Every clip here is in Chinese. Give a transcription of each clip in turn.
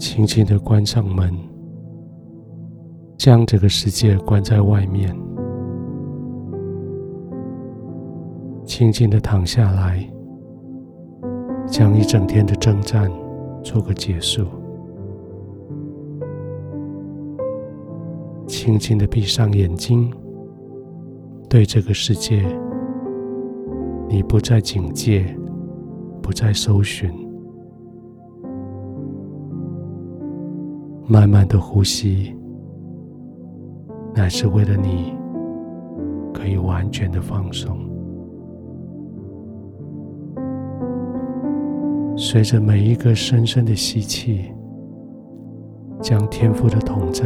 轻轻的关上门，将这个世界关在外面，轻轻的躺下来，将一整天的征战做个结束，轻轻的闭上眼睛，对这个世界，你不再警戒，不再搜寻。慢慢的呼吸，乃是为了你可以完全的放松。随着每一个深深的吸气，将天赋的同在、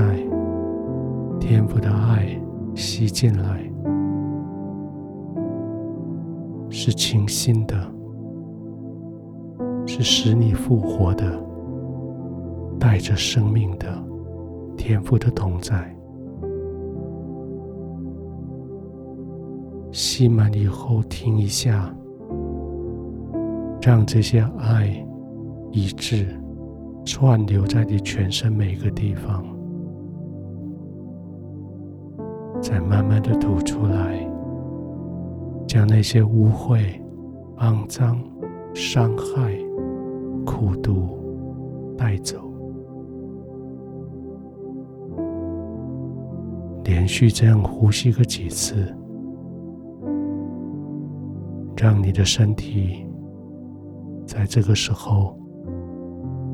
天赋的爱吸进来，是清新的，是使你复活的。带着生命的天赋的同在，吸满以后停一下，让这些爱、一致串流在你全身每个地方，再慢慢的吐出来，将那些污秽、肮脏、伤害、苦毒带走。连续这样呼吸个几次，让你的身体在这个时候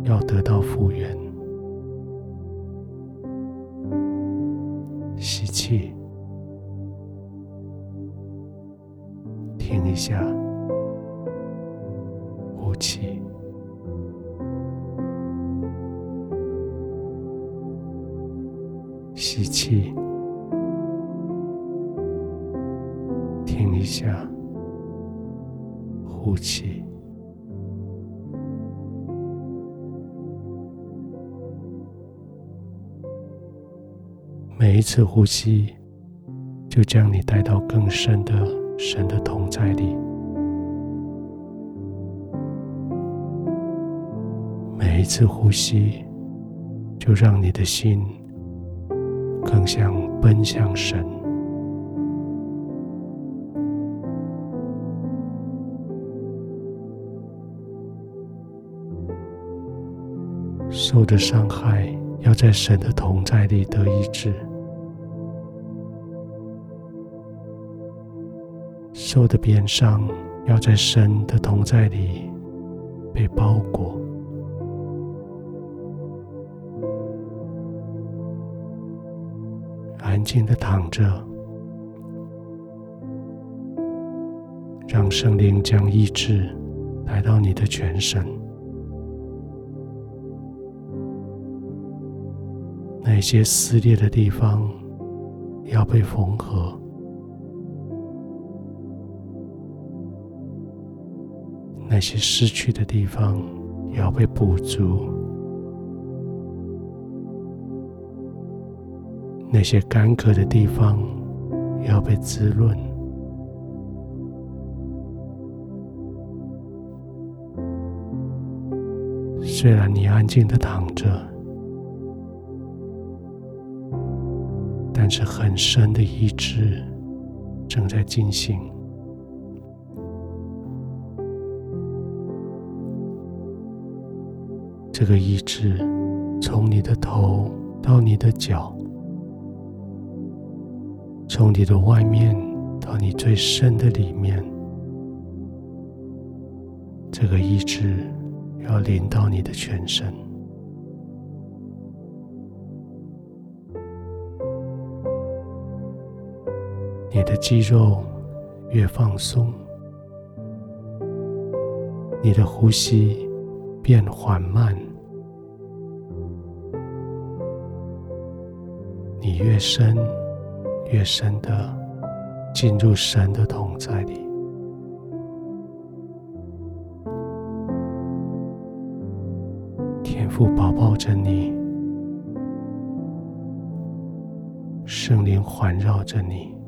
要得到复原。吸气，停一下，呼气，呼气。每一次呼吸，就将你带到更深的神的同在里。每一次呼吸，就让你的心更像奔向神。受的伤害要在神的同在里得医治，受的鞭伤要在神的同在里被包裹。安静的躺着，让圣灵将医治来到你的全身。那些撕裂的地方要被缝合，那些失去的地方要被补足，那些干渴的地方要被滋润。虽然你安静的躺着。但是很深的医治正在进行，这个医治从你的头到你的脚，从你的外面到你最深的里面，这个医治要临到你的全身。你的肌肉越放松，你的呼吸变缓慢，你越深越深的进入神的同在里，天父保抱着你，圣灵环绕着你。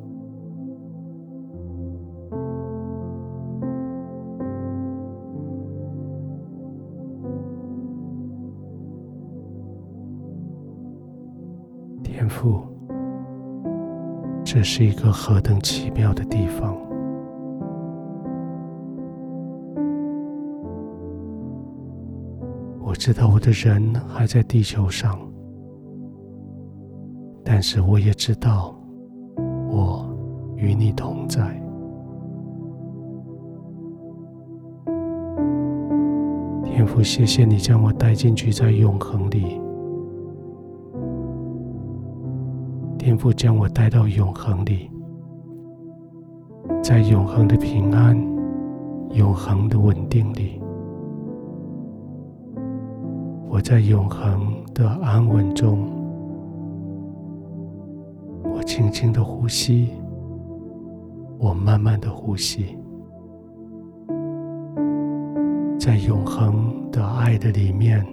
这是一个何等奇妙的地方！我知道我的人还在地球上，但是我也知道我与你同在。天父，谢谢你将我带进去，在永恒里。天父将我带到永恒里，在永恒的平安、永恒的稳定里，我在永恒的安稳中，我轻轻的呼吸，我慢慢的呼吸，在永恒的爱的里面，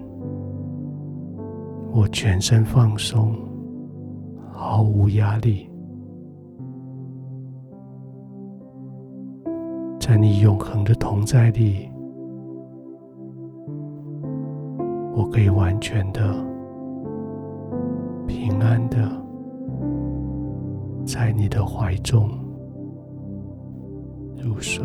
我全身放松。毫无压力，在你永恒的同在里，我可以完全的、平安的在你的怀中入睡。